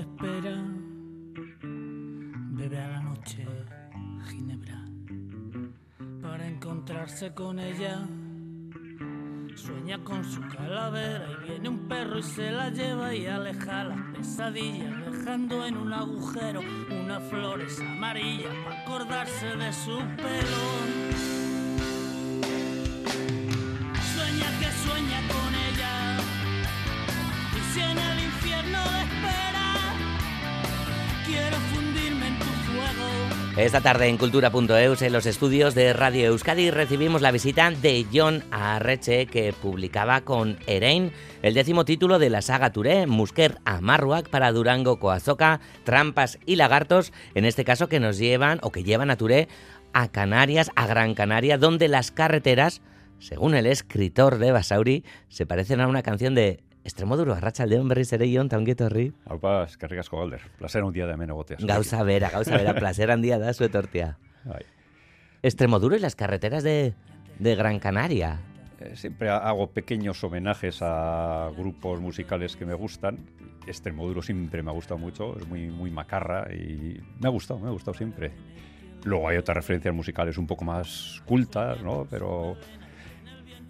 espera, bebe a la noche ginebra para encontrarse con ella. Sueña con su calavera y viene un perro y se la lleva y aleja las pesadillas, dejando en un agujero unas flores amarillas para acordarse de su pelo. Esta tarde en Cultura.eus, en los estudios de Radio Euskadi, recibimos la visita de John Arreche, que publicaba con Erein el décimo título de la saga Touré, Musker Amarruak para Durango Coazoca, Trampas y Lagartos, en este caso que nos llevan o que llevan a Touré a Canarias, a Gran Canaria, donde las carreteras, según el escritor de Basauri, se parecen a una canción de Extremo duro, arratsaldeon berriz ere Jon, ta ongi etorri. Aupa, eskerrik asko galder. Placer handia da hemen egotea. Gauza bera, gauza bera, placer handia da zu etortea. Bai. Extremoduro y las carreteras de, de Gran Canaria. Eh, siempre hago pequeños homenajes a grupos musicales que me gustan. Extremoduro siempre me ha gustado mucho, es muy, muy macarra y me ha gustado, me ha gustado siempre. Luego hay otras referencias musicales un poco más cultas, ¿no? Pero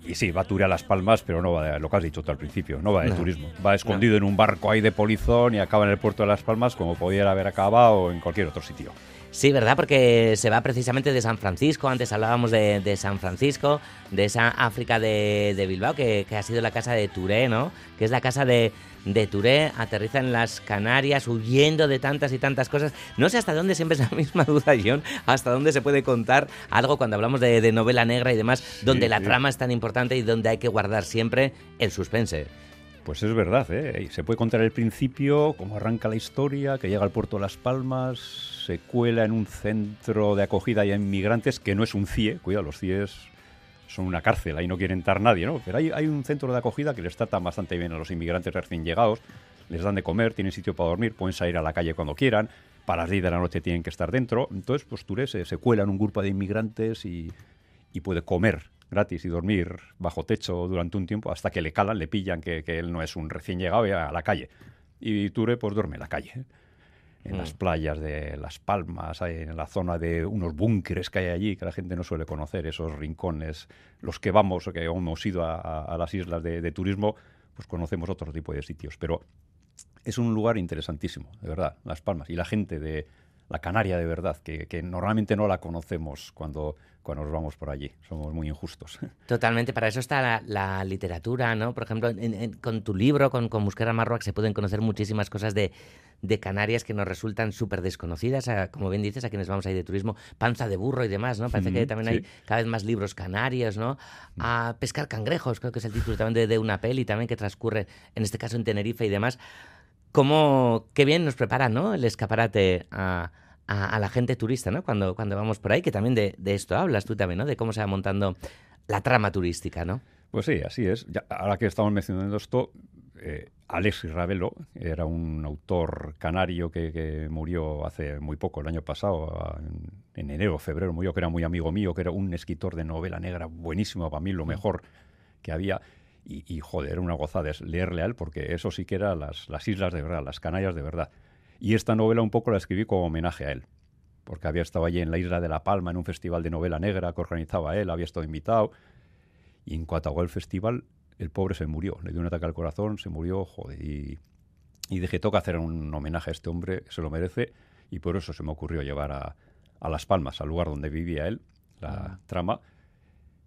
y sí, va a Las Palmas, pero no va de lo que has dicho tú al principio, no va de No. turismo. Va escondido en un barco ahí de polizón y acaba en el puerto de Las Palmas como pudiera haber acabado en cualquier otro sitio. Sí, ¿verdad? Porque se va precisamente de San Francisco. Antes hablábamos de, de San Francisco, de esa África de, de Bilbao, que, que ha sido la casa de Touré, ¿no? Que es la casa de, de Touré. Aterriza en las Canarias, huyendo de tantas y tantas cosas. No sé hasta dónde siempre es la misma duda, John, hasta dónde se puede contar algo cuando hablamos de, de novela negra y demás, donde la sí. trama es tan importante y donde hay que guardar siempre el suspense. Pues es verdad, ¿eh? Se puede contar el principio, cómo arranca la historia, que llega al puerto de Las Palmas, se cuela en un centro de acogida y inmigrantes que no es un CIE, cuidado, los CIEs son una cárcel, ahí no quiere entrar nadie, ¿no? Pero hay, hay un centro de acogida que les trata bastante bien a los inmigrantes recién llegados, les dan de comer, tienen sitio para dormir, pueden salir a la calle cuando quieran, para las 10 de la noche tienen que estar dentro, entonces pues Touré se, se cuela en un grupo de inmigrantes y, y puede comer gratis y dormir bajo techo durante un tiempo hasta que le calan, le pillan que, que él no es un recién llegado y a la calle. Y Ture pues duerme en la calle. En Mm. las playas de Las Palmas, en la zona de unos búnkeres que hay allí que la gente no suele conocer, esos rincones. Los que vamos o que hemos ido a, a- a las islas de, de turismo, pues conocemos otro tipo de sitios. Pero es un lugar interesantísimo, de verdad, Las Palmas. Y la gente de la Canaria, de verdad, que, que normalmente no la conocemos cuando, cuando nos vamos por allí. Somos muy injustos. Totalmente, para eso está la, la literatura, ¿no? Por ejemplo, en- en- con tu libro, con, con Buscar a Marroac, se pueden conocer muchísimas cosas de, de Canarias que nos resultan súper desconocidas, a- como bien dices, a quienes vamos ahí de turismo, panza de burro y demás, ¿no? Parece que también sí. hay cada vez más libros canarios, ¿no? A pescar cangrejos, creo que es el título también de, de una peli también que transcurre, en este caso en Tenerife y demás. Cómo, qué bien nos prepara, ¿no? El escaparate a, a- a la gente turista, ¿no? Cuando, cuando vamos por ahí, que también de, de esto hablas tú también, ¿no? De cómo se va montando la trama turística, ¿no? Pues sí, así es. Ya, ahora que estamos mencionando esto, eh, Alexis Ravelo era un autor canario que, que murió hace muy poco, el año pasado, en, en enero, febrero, murió, que era muy amigo mío, que era un escritor de novela negra buenísimo, para mí lo mejor que había. Y, y, joder, era una gozada leerle a él, porque eso sí que era las, las islas de verdad, las Canarias de verdad. Y esta novela un poco la escribí como homenaje a él, porque había estado allí en la isla de La Palma, en un festival de novela negra que organizaba él, había estado invitado. Y en cuanto acabó el festival, el pobre se murió. Le dio un ataque al corazón, se murió, joder. Y, y dije, toca hacer un homenaje a este hombre, se lo merece. Y por eso se me ocurrió llevar a, a Las Palmas, al lugar donde vivía él, la trama.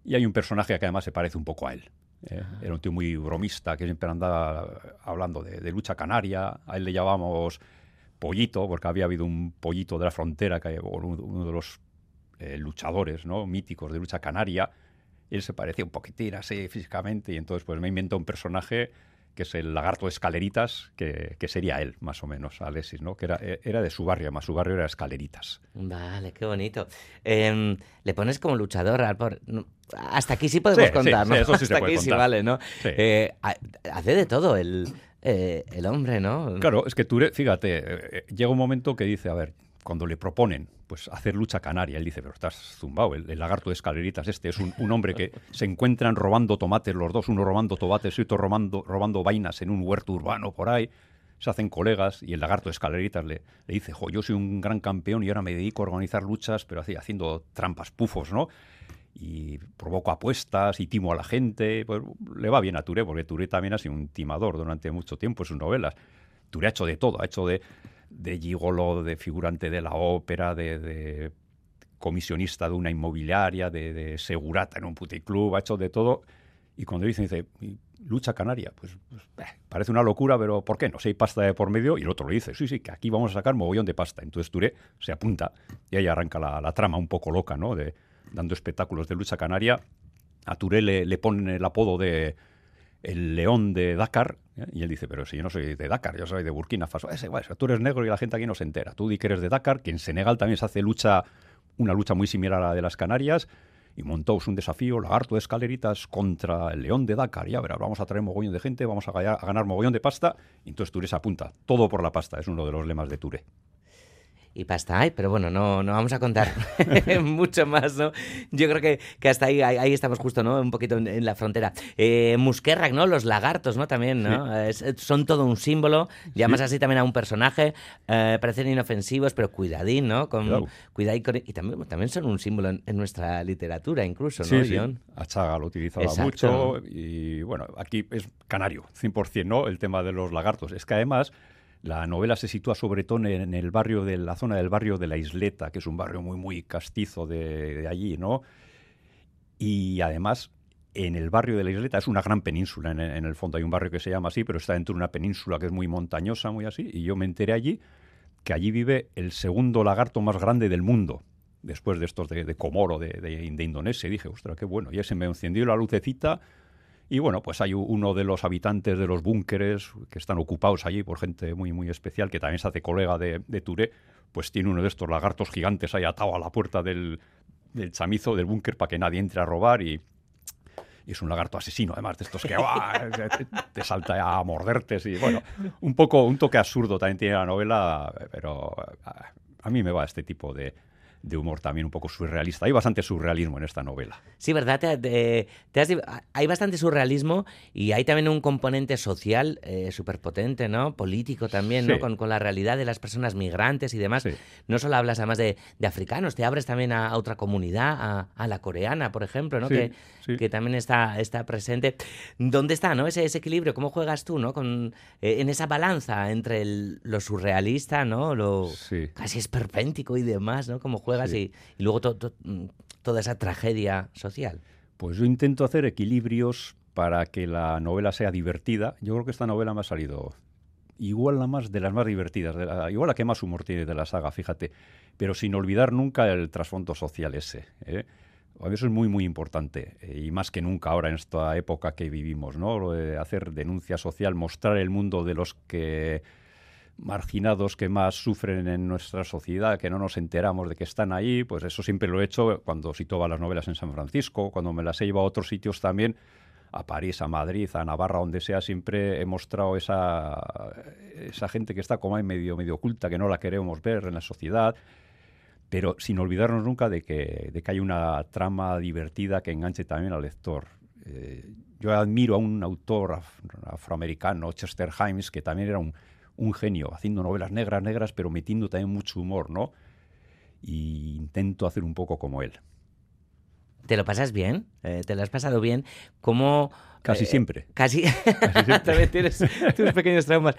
Y hay un personaje que además se parece un poco a él. ¿Eh? Era un tío muy bromista, que siempre andaba hablando de, de lucha canaria. A él le llamábamos Pollito, porque había habido un pollito de la frontera, que, uno uno de los eh, luchadores ¿no? míticos de lucha canaria. Él se parecía un poquitín así físicamente y entonces pues me inventó un personaje que es el lagarto de escaleritas, que, que sería él, más o menos, Alexis, ¿no? Que era, era de su barrio, además su barrio era escaleritas. Vale, qué bonito. Em, le pones como luchador Hasta aquí sí podemos Sí, contar, sí, ¿no? sí, eso sí se Hasta puede aquí sí contar. vale, ¿no? Sí. Eh, ha- hace de todo el, eh, el hombre, ¿no? Claro, es que Touré, fíjate, eh, eh, llega un momento que dice, a ver, cuando le proponen pues hacer lucha canaria, él dice, pero estás zumbado, el, lagarto de escaleritas este es un, hombre que se encuentran robando tomates los dos, uno robando tomates y otro robando, robando vainas en un huerto urbano por ahí, se hacen colegas y el lagarto de escaleritas le, le dice, jo, yo soy un gran campeón y ahora me dedico a organizar luchas, pero haciendo trampas, pufos, ¿no? y provoco apuestas y timo a la gente. Pues le va bien a Touré, porque Touré también ha sido un timador durante mucho tiempo en sus novelas. Touré ha hecho de todo, ha hecho de, de gigolo, de figurante de la ópera, de, comisionista de una inmobiliaria, de, segurata en un puticlub, ha hecho de todo. Y cuando dicen, dice, lucha canaria, pues, pues eh, parece una locura, pero ¿por qué no? Si hay pasta de por medio, y el otro lo dice, sí, sí, que aquí vamos a sacar mogollón de pasta. Entonces Touré se apunta y ahí arranca la, trama un poco loca, ¿no? De, dando espectáculos de lucha canaria. A Touré le, le ponen el apodo de el león de Dakar, ¿eh? y él dice, pero si yo no soy de Dakar, yo soy de Burkina Faso. Es igual, tú eres negro y la gente aquí no se entera. Tú di que eres de Dakar, que en Senegal también se hace lucha, una lucha muy similar a la de las Canarias, y montó un desafío, lagarto de escaleritas contra el león de Dakar. Ya verás, vamos a traer mogollón de gente, vamos a, ganar mogollón de pasta, y entonces Touré se apunta. Todo por la pasta, es uno de los lemas de Touré y pasta hay, pero bueno, no, no vamos a contar mucho más, ¿no? Yo creo que, que hasta ahí, ahí, estamos justo, ¿no? Un poquito en, la frontera. Eh, Muskerrak, ¿no? Los lagartos, ¿no? También, ¿no? son todo un símbolo, llamas así también a un personaje, eh, parecen inofensivos, pero cuidadín, ¿no? Con, cuidadín y también, también son un símbolo en, nuestra literatura, incluso, ¿no, sí, John? Achaga lo utilizaba mucho y, bueno, aquí es canario, 100%, ¿no? El tema de los lagartos. Es que además la novela se sitúa sobre todo en el barrio de la zona del barrio de la Isleta, que es un barrio muy muy castizo de, allí, ¿no? Y además en el barrio de la Isleta es una gran península en, el fondo hay un barrio que se llama así, pero está dentro de una península que es muy montañosa, muy así, y yo me enteré allí que allí vive el segundo lagarto más grande del mundo, después de estos de, de Comoro, de, de, Indonesia. Y dije, ostras, qué bueno. Y se me encendió la lucecita y bueno, pues hay uno de los habitantes de los búnkeres que están ocupados allí por gente muy, muy especial, que también se hace colega de, de Touré, pues tiene uno de estos lagartos gigantes ahí atado a la puerta del, chamizo del búnker para que nadie entre a robar y, es un lagarto asesino, además de estos que te, salta a morderte. Y bueno, un poco, un toque absurdo también tiene la novela, pero a mí me va este tipo de, de humor también un poco surrealista. Hay bastante surrealismo en esta novela. Sí, ¿verdad? hay bastante surrealismo y hay también un componente social eh, súper potente, ¿no? Político también, ¿no? Con, la realidad de las personas migrantes y demás. No solo hablas además de, africanos, te abres también a, otra comunidad, a, la coreana, por ejemplo, ¿no? que, que, también está, está presente. ¿Dónde está, no? Ese, ese equilibrio, ¿cómo juegas tú, ¿no? Con, eh, en esa balanza entre lo surrealista, ¿no? Lo casi esperpéntico y demás, ¿no? Como juegas y, luego mm, toda esa tragedia social. Pues yo intento hacer equilibrios para que la novela sea divertida. Yo creo que esta novela me ha salido igual la más de las más divertidas, igual la que más humor tiene de la saga, fíjate, pero sin olvidar nunca el trasfondo social ese. ¿eh? Eso es muy, muy importante, eh, y más que nunca ahora en esta época que vivimos, ¿no? hacer denuncia social, mostrar el mundo de los que marginados que más sufren en nuestra sociedad, que no nos enteramos de que están ahí, pues eso siempre lo he hecho cuando cito las novelas en San Francisco, cuando me las he llevado a otros sitios también, a París, a Madrid, a Navarra, donde sea, siempre he mostrado esa, esa gente que está como ahí medio, medio oculta, que no la queremos ver en la sociedad, pero sin olvidarnos nunca de que, de que hay una trama divertida que enganche también al lector. Eh, yo admiro a un autor afroamericano, Chester Himes, que también era un un genio, haciendo novelas negras, negras, pero metiendo también mucho humor, ¿no? Y intento hacer un poco como él. ¿Te lo pasas bien? Eh, ¿Te lo has pasado bien? ¿Cómo...? Casi eh, siempre. Casi. También tienes tus pequeños traumas.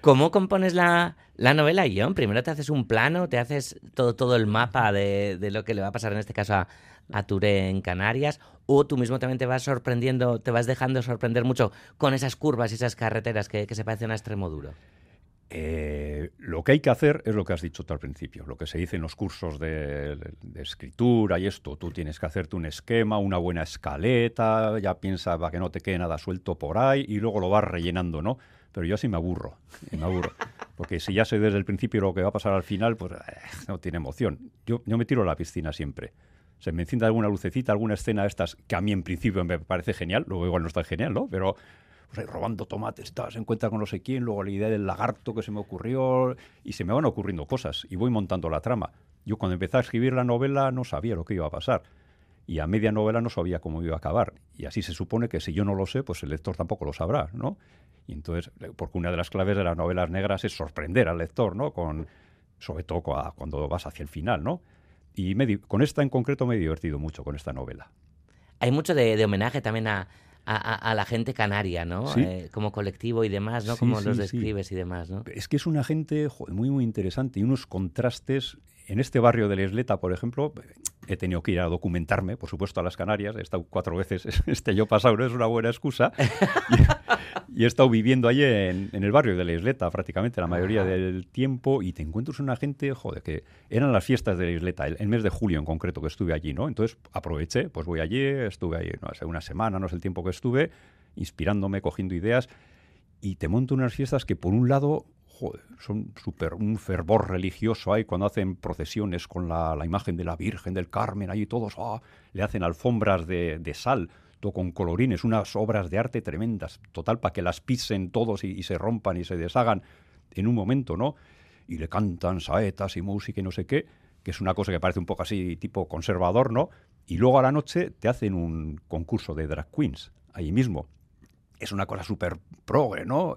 ¿Cómo compones la, novela, John? Primero te haces un plano, te haces todo, todo el mapa de, lo que le va a pasar en este caso a, a Touré en Canarias, o tú mismo también te vas sorprendiendo, te vas dejando sorprender mucho con esas curvas y esas carreteras que, que se parecen a extremo duro. Eh, lo que hay que hacer es lo que has dicho tú al principio, lo que se dice en los cursos de, escritura y esto. Tú tienes que hacerte un esquema, una buena escaleta, ya piensa para que no te quede nada suelto por ahí y luego lo vas rellenando, ¿no? Pero yo así me aburro, me aburro. Porque si ya sé desde el principio lo que va a pasar al final, pues eh, no tiene emoción. Yo, yo me tiro a la piscina siempre. Se me enciende alguna lucecita, alguna escena de estas que a mí en principio me parece genial, luego igual no está genial, ¿no? Pero pues robando tomates, tal, se encuentra con no sé quién, luego la idea del lagarto que se me ocurrió, y se me van ocurriendo cosas, y voy montando la trama. Yo cuando empecé a escribir la novela no sabía lo que iba a pasar y a media novela no sabía cómo iba a acabar. Y así se supone que si yo no lo sé, pues el lector tampoco lo sabrá, ¿no? Y entonces, porque una de las claves de las novelas negras es sorprender al lector, ¿no? Con, sobre todo cuando vas hacia el final, ¿no? Y con esta en concreto me he divertido mucho con esta novela. Hay mucho de, homenaje también a, a, la gente canaria, ¿no? Eh, como colectivo y demás, ¿no? como los describes y demás, ¿no? Es que es una gente muy, muy interesante y unos contrastes. En este barrio de la Isleta, por ejemplo, he tenido que ir a documentarme, por supuesto, a las Canarias. He estado cuatro veces este año pasado, no es una buena excusa. y, he estado viviendo allí en, el barrio de la Isleta prácticamente la mayoría del tiempo y te encuentras una gente, joder, que eran las fiestas de la Isleta, el, mes de julio en concreto que estuve allí, ¿no? Entonces aproveché, pues voy allí, estuve allí, no sé, una semana, no sé el tiempo que estuve, inspirándome, cogiendo ideas y te monto unas fiestas que por un lado son super, un fervor religioso ahí cuando hacen procesiones con la, imagen de la Virgen del Carmen, ahí todos ah, le hacen alfombras de, sal, todo con colorines, unas obras de arte tremendas, total, para que las pisen todos y, se rompan y se deshagan en un momento, ¿no? Y le cantan saetas y música y no sé qué, que es una cosa que parece un poco así tipo conservador, ¿no? Y luego a la noche te hacen un concurso de drag queens, ahí mismo. Es una cosa súper progre, ¿no?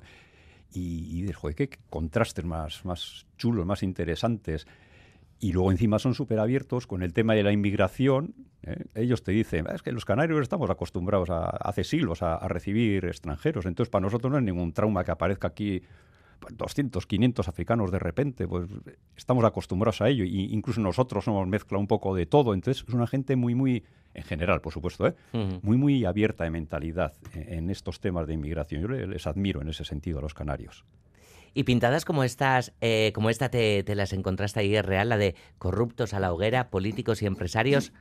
Y, y joder, qué contrastes más, más chulos, más interesantes. Y luego encima son súper abiertos con el tema de la inmigración. ¿eh? Ellos te dicen, es que los canarios estamos acostumbrados a, hace siglos a, recibir extranjeros, entonces para nosotros no es ningún trauma que aparezca aquí 200, 500 africanos de repente, pues estamos acostumbrados a ello. Y incluso nosotros somos mezcla un poco de todo. Entonces es una gente muy, muy, en general, por supuesto, ¿eh? muy, muy abierta de mentalidad en, estos temas de inmigración. Yo les admiro en ese sentido a los canarios. Y pintadas como estas, eh, como esta te, te, las encontraste ahí, es real, la de corruptos a la hoguera, políticos y empresarios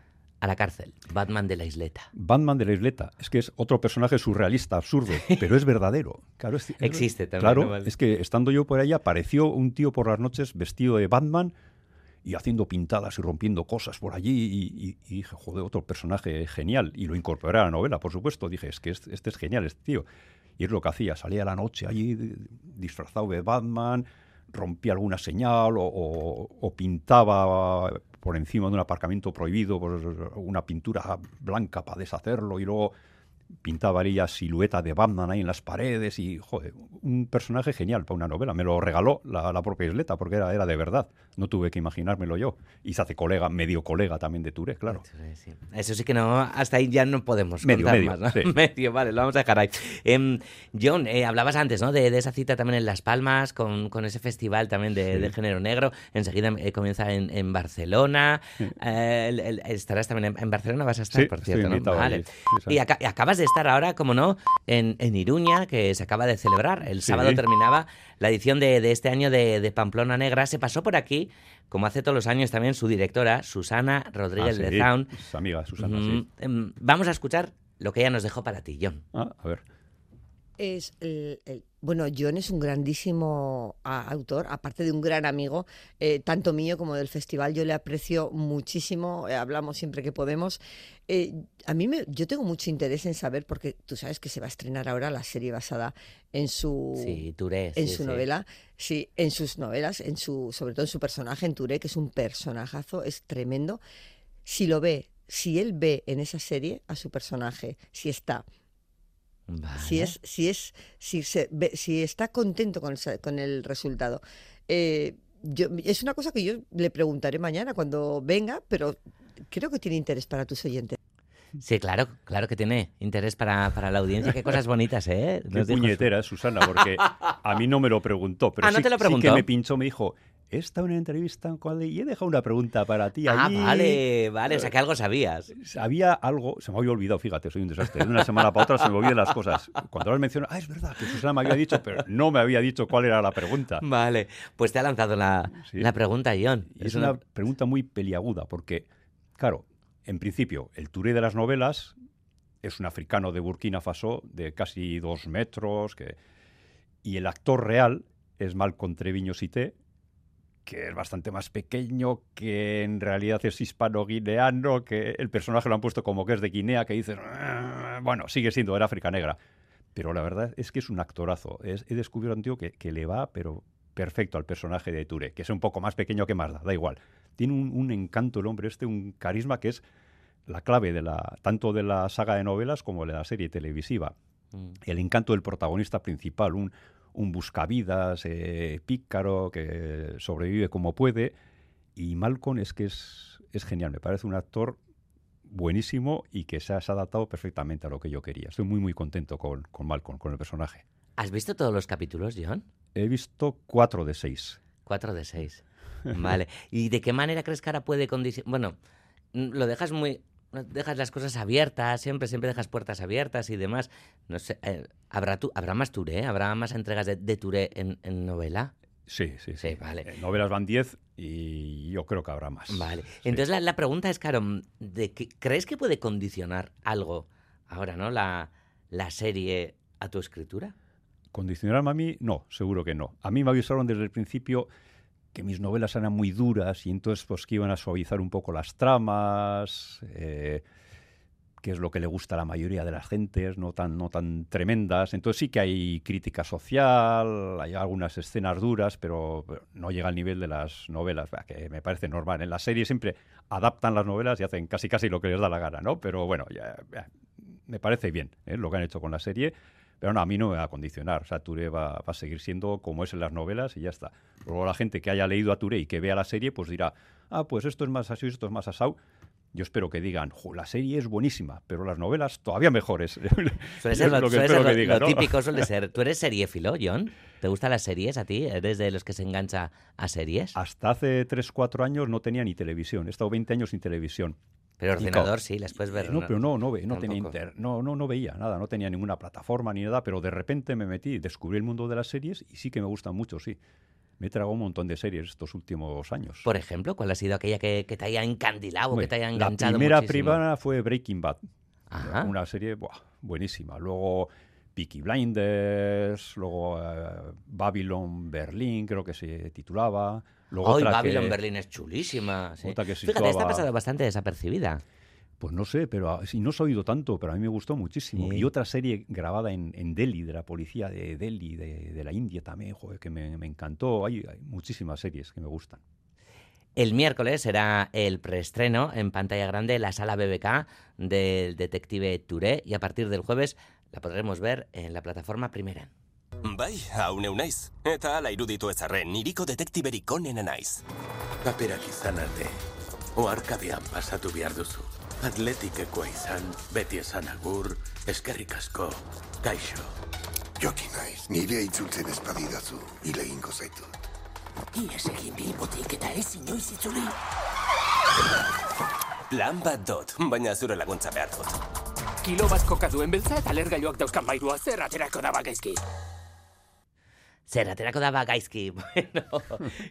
a la cárcel. Batman de la isleta. Batman de la isleta. Es que es otro personaje surrealista, absurdo, pero es verdadero. Claro, Existe también. Claro, es que estando yo por allá apareció un tío por las noches vestido de Batman y haciendo pintadas y rompiendo cosas por allí y, dije, joder, otro personaje genial. Y lo incorporé a la novela, por supuesto. Dije, es que este, es genial, este tío. Y es lo que hacía, salía a la noche allí disfrazado de Batman, rompía alguna señal o pintaba por encima de un aparcamiento prohibido, pues, una pintura blanca para deshacerlo y luego pintaba ella silueta de Batman ahí en las paredes y, joder, un personaje genial para una novela. Me lo regaló la, propia Isleta porque era, era de verdad. No tuve que imaginármelo yo. Y se hace colega, medio colega también de Touré, claro. Eso sí que no, hasta ahí ya no podemos medio, medio, más. medio, vale, lo vamos a dejar ahí. Em, John, eh, hablabas antes, ¿no? De, esa cita también en Las Palmas, con, con ese festival también de, género negro. Enseguida eh, comienza en, Barcelona. Eh, estarás también en, Barcelona, vas a estar, por cierto, ¿no? Vale. y, acabas de estar ahora, como no, en, en, Iruña, que se acaba de celebrar. El sábado terminaba la edición de, de este año de, de, Pamplona Negra. Se pasó por aquí, como hace todos los años también, su directora, Susana Rodríguez ah, de Zaun. Su amiga, Susana, sí. Em, vamos a escuchar lo que ella nos dejó para ti, John. Ah, a ver. Es el, bueno, John es un grandísimo autor, aparte de un gran amigo, eh, tanto mío como del festival. Yo le aprecio muchísimo, eh, hablamos siempre que podemos. Eh, a mí me, yo tengo mucho interés en saber, porque tú sabes que se va a estrenar ahora la serie basada en su, en su novela, sí, en sus novelas, en su, sobre todo en su personaje, en Touré, que es un personajazo, es tremendo. Si lo ve, si él ve en esa serie a su personaje, si está si es, si es, si se si está contento con el, con el resultado. Eh, yo, es una cosa que yo le preguntaré mañana cuando venga, pero creo que tiene interés para tus oyentes. Sí, claro, claro que tiene interés para, para la audiencia. Qué cosas bonitas, ¿eh? Qué puñetera, Susana, porque a mí no me lo preguntó, pero ah, sí, sí, que me pinchó, me dijo, esta una entrevista y he dejado una pregunta para ti. Ah, vale, vale, o sea que algo sabías. Había algo, se me había olvidado, fíjate, soy un desastre. De una semana para otra se me olvidan las cosas. Cuando ahora menciono, ah, es verdad que Susana me había dicho, pero no me había dicho cuál era la pregunta. Vale, pues te ha lanzado la, la pregunta, John. es una... pregunta muy peliaguda, porque, claro, en principio, el Touré de las novelas es un africano de Burkina Faso de casi dos metros, que... y el actor real es Malcolm Treviño Sité, que es bastante más pequeño, que en realidad es hispano-guineano, que el personaje lo han puesto como que es de Guinea, que dices, ah", bueno, sigue siendo de África Negra. pero la verdad es que es un actorazo. he descubierto un tío que, que, le va, pero perfecto al personaje de Touré, que es un poco más pequeño que Mazda, da igual. Tiene un, encanto el hombre este, un carisma que es la clave de la, tanto de la saga de novelas como de la serie televisiva. Mm. El encanto del protagonista principal, un, un buscavidas eh, pícaro que sobrevive como puede. Y Malcolm es que es, es genial, me parece un actor buenísimo y que se ha, adaptado perfectamente a lo que yo quería. Estoy muy, muy contento con, con Malcolm, con el personaje. ¿Has visto todos los capítulos, John? He visto cuatro de seis. Cuatro de seis. Vale. ¿Y de qué manera crees que ahora puede condicionar? Bueno, lo dejas muy dejas las cosas abiertas, siempre, siempre dejas puertas abiertas y demás. No sé, eh, ¿habrá, tu, ¿habrá más Touré? ¿Habrá más entregas de, de Touré en, novela? Sí, sí, sí. vale. En novelas van 10 y yo creo que habrá más. Vale. Entonces la, pregunta es, Caro, ¿de ¿crees que puede condicionar algo ahora, no? La, la serie a tu escritura. ¿Condicionarme a mí? No, seguro que no. A mí me avisaron desde el principio que mis novelas eran muy duras y entonces pues que iban a suavizar un poco las tramas, eh, que es lo que le gusta a la mayoría de las gentes, no tan, no tan tremendas. Entonces sí que hay crítica social, hay algunas escenas duras, pero, no llega al nivel de las novelas, que me parece normal. En la serie siempre adaptan las novelas y hacen casi casi lo que les da la gana, ¿no? Pero bueno, ya, me parece bien ¿eh? lo que han hecho con la serie. Pero no, a mí no me va a condicionar. O sea, Touré va, a seguir siendo como es en las novelas y ya está. Luego la gente que haya leído a Touré y que vea la serie, pues dirá, ah, pues esto es más así, esto es más asau. Yo espero que digan, la serie es buenísima, pero las novelas todavía mejores. Suele ser lo, que típico suele ser. ¿Tú eres seriéfilo, John? ¿Te gustan las series a ti? ¿Eres de los que se engancha a series? Hasta hace 3, 4 años no tenía ni televisión. He estado 20 años sin televisión. Pero ordenador sí, las puedes ver. No, pero no, no, no tenía inter, no, no, no veía nada, no tenía ninguna plataforma ni nada, pero de repente me metí, descubrí el mundo de las series y sí que me gustan mucho, sí. Me he tragado un montón de series estos últimos años. Por ejemplo, ¿cuál ha sido aquella que, te haya encandilado, que te haya enganchado La primera privada fue Breaking Bad. Una serie buenísima. Luego Peaky Blinders, luego eh, Babylon Berlin, creo que se titulaba. Luego Hoy Babylon Berlin es chulísima. Fíjate, está pasando bastante desapercibida. Pues no sé, pero si no se ha oído tanto, pero a mí me gustó muchísimo. Y otra serie grabada en, Delhi, de la policía de Delhi, de, la India también, joder, que me, encantó. Hay, hay, muchísimas series que me gustan. El miércoles será el preestreno en pantalla grande la sala BBK del detective Touré y a partir del jueves la podremos ver en la plataforma Primera. Bai, hau neu naiz. Eta ala iruditu ezarren, niriko detektiberik onena naiz. Paperak izan arte, oarkadean pasatu behar duzu. Atletikekoa izan, beti esan agur, eskerrik asko, kaixo. Joki naiz, nire itzultzen espadidazu, hile ingo zaitu. Ies egin bilbotik eta ez inoiz itzuli. Plan bat dot, baina zure laguntza behar dut. Kilo bat kokaduen beltza eta lergailuak dauzkan bairua zer aterako da bagaizki. Zer aterako da bagaizki. Bueno,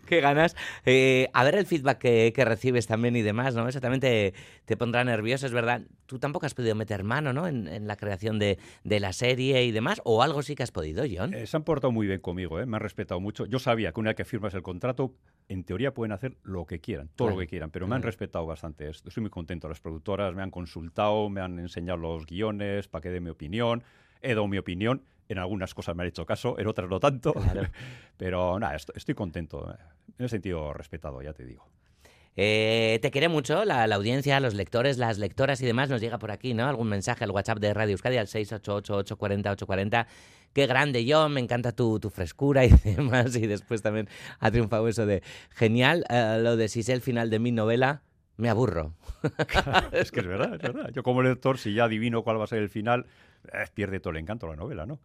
qué ganas. Eh, a ver el feedback que, que, recibes también y demás, ¿no? Eso también te, te pondrá nervioso, es verdad. Tú tampoco has podido meter mano, ¿no? En, en la creación de, de, la serie y demás, o algo sí que has podido, John. Eh, se han portado muy bien conmigo, ¿eh? Me han respetado mucho. Yo sabía que una vez que firmas el contrato, en teoría pueden hacer lo que quieran, todo lo que quieran, pero me han respetado bastante. Estoy muy contento. Las productoras me han consultado, me han enseñado los guiones para que dé mi opinión. He dado mi opinión. En algunas cosas me han hecho caso, en otras no tanto. pero nada, estoy, contento. En el sentido respetado, ya te digo. Eh, te quiere mucho la, audiencia, los lectores, las lectoras y demás. Nos llega por aquí, ¿no? Algún mensaje al WhatsApp de Radio Euskadi al 688-840-840 qué grande yo, me encanta tu, frescura y demás. Y después también ha triunfado eso de genial. Eh, lo de si es el final de mi novela, me aburro. es que es verdad, es verdad. Yo como lector, si ya adivino cuál va a ser el final, eh, pierde todo el encanto la novela, ¿no?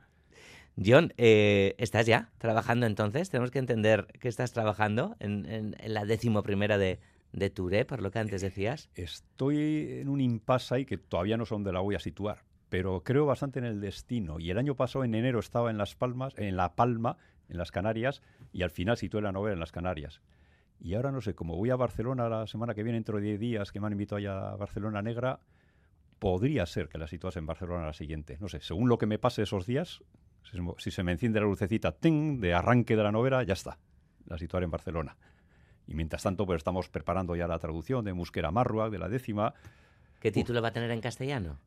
John, eh, ¿estás ya trabajando entonces? Tenemos que entender que estás trabajando en, la décimo primera de, de Touré, por lo que antes decías. Estoy en un impasse ahí que todavía no sé dónde la voy a situar pero creo bastante en el destino. Y el año pasado, en enero, estaba en Las Palmas, en La Palma, en las Canarias, y al final situé la novela en las Canarias. Y ahora no sé, como voy a Barcelona la semana que viene, dentro de 10 días, que me han invitado allá a Barcelona Negra, podría ser que la situase en Barcelona la siguiente. No sé, según lo que me pase esos días, si se me enciende la lucecita ting, de arranque de la novela, ya está, la situaré en Barcelona. Y mientras tanto, pues estamos preparando ya la traducción de Musquera Marruac, de la décima. ¿Qué título va a tener en castellano?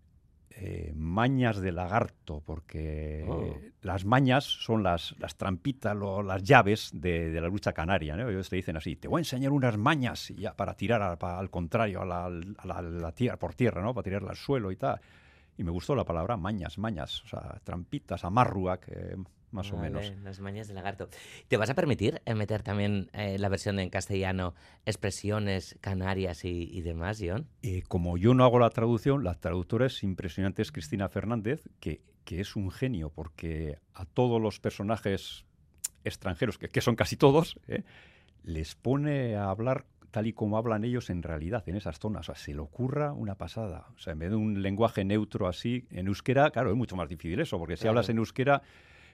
eh, mañas de lagarto, porque Oh. las mañas son las, las trampitas, lo- las llaves de, de la lucha canaria. ¿no? Ellos te dicen así, te voy a enseñar unas mañas ya para tirar al, contrario, a la, a la- a la tierra, por tierra, ¿no? para tirarla al suelo y tal. Y me gustó la palabra mañas, mañas, o sea, trampitas, amarruac, eh, más o menos. Las mañas de lagarto. ¿Te vas a permitir eh, meter también eh, la versión en castellano, expresiones canarias y, y demás, John? Eh, como yo no hago la traducción, la traductora es impresionante, es Cristina Fernández, que, que es un genio, porque a todos los personajes extranjeros, que, que son casi todos, les pone a hablar tal y como hablan ellos en realidad en esas zonas. O sea, se le ocurra una pasada. O sea, en vez de un lenguaje neutro así, en euskera, claro, es mucho más difícil eso, porque si Claro. hablas en euskera,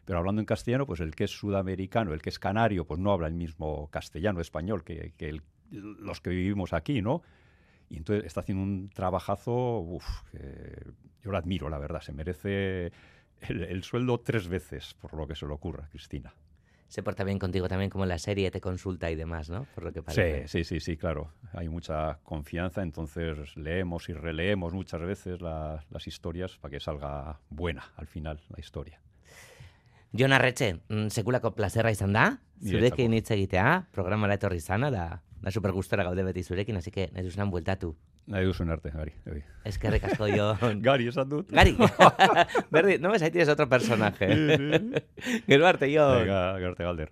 pero hablando en castellano, pues el que es sudamericano, el que es canario, pues no habla el mismo castellano español que, que el- los que vivimos aquí, ¿no? Y entonces está haciendo un trabajazo, uf, que yo lo admiro, la verdad. Se merece el, el sueldo tres veces por lo que se le ocurra, Cristina. Se porta bien contigo también como en la serie, te consulta y demás, ¿no? Por lo que Sí, parece. sí, sí, sí, claro. Hay mucha confianza, entonces leemos y releemos muchas veces la- las historias para que salga buena al final la historia. Jon Arretxe, mm, sekulako plazerra izan da, zurekin hitz egitea, programara etorri zana, da, da supergustora gaude beti zurekin, así que nahi bueltatu. Nahi duzun arte, Gari. Oi. Eskerrik asko, Jon. Gari esan dut. Gari, Berdi, no ves, ahí tienes otro personaje. Gero arte, Jon. Venga, garte galder.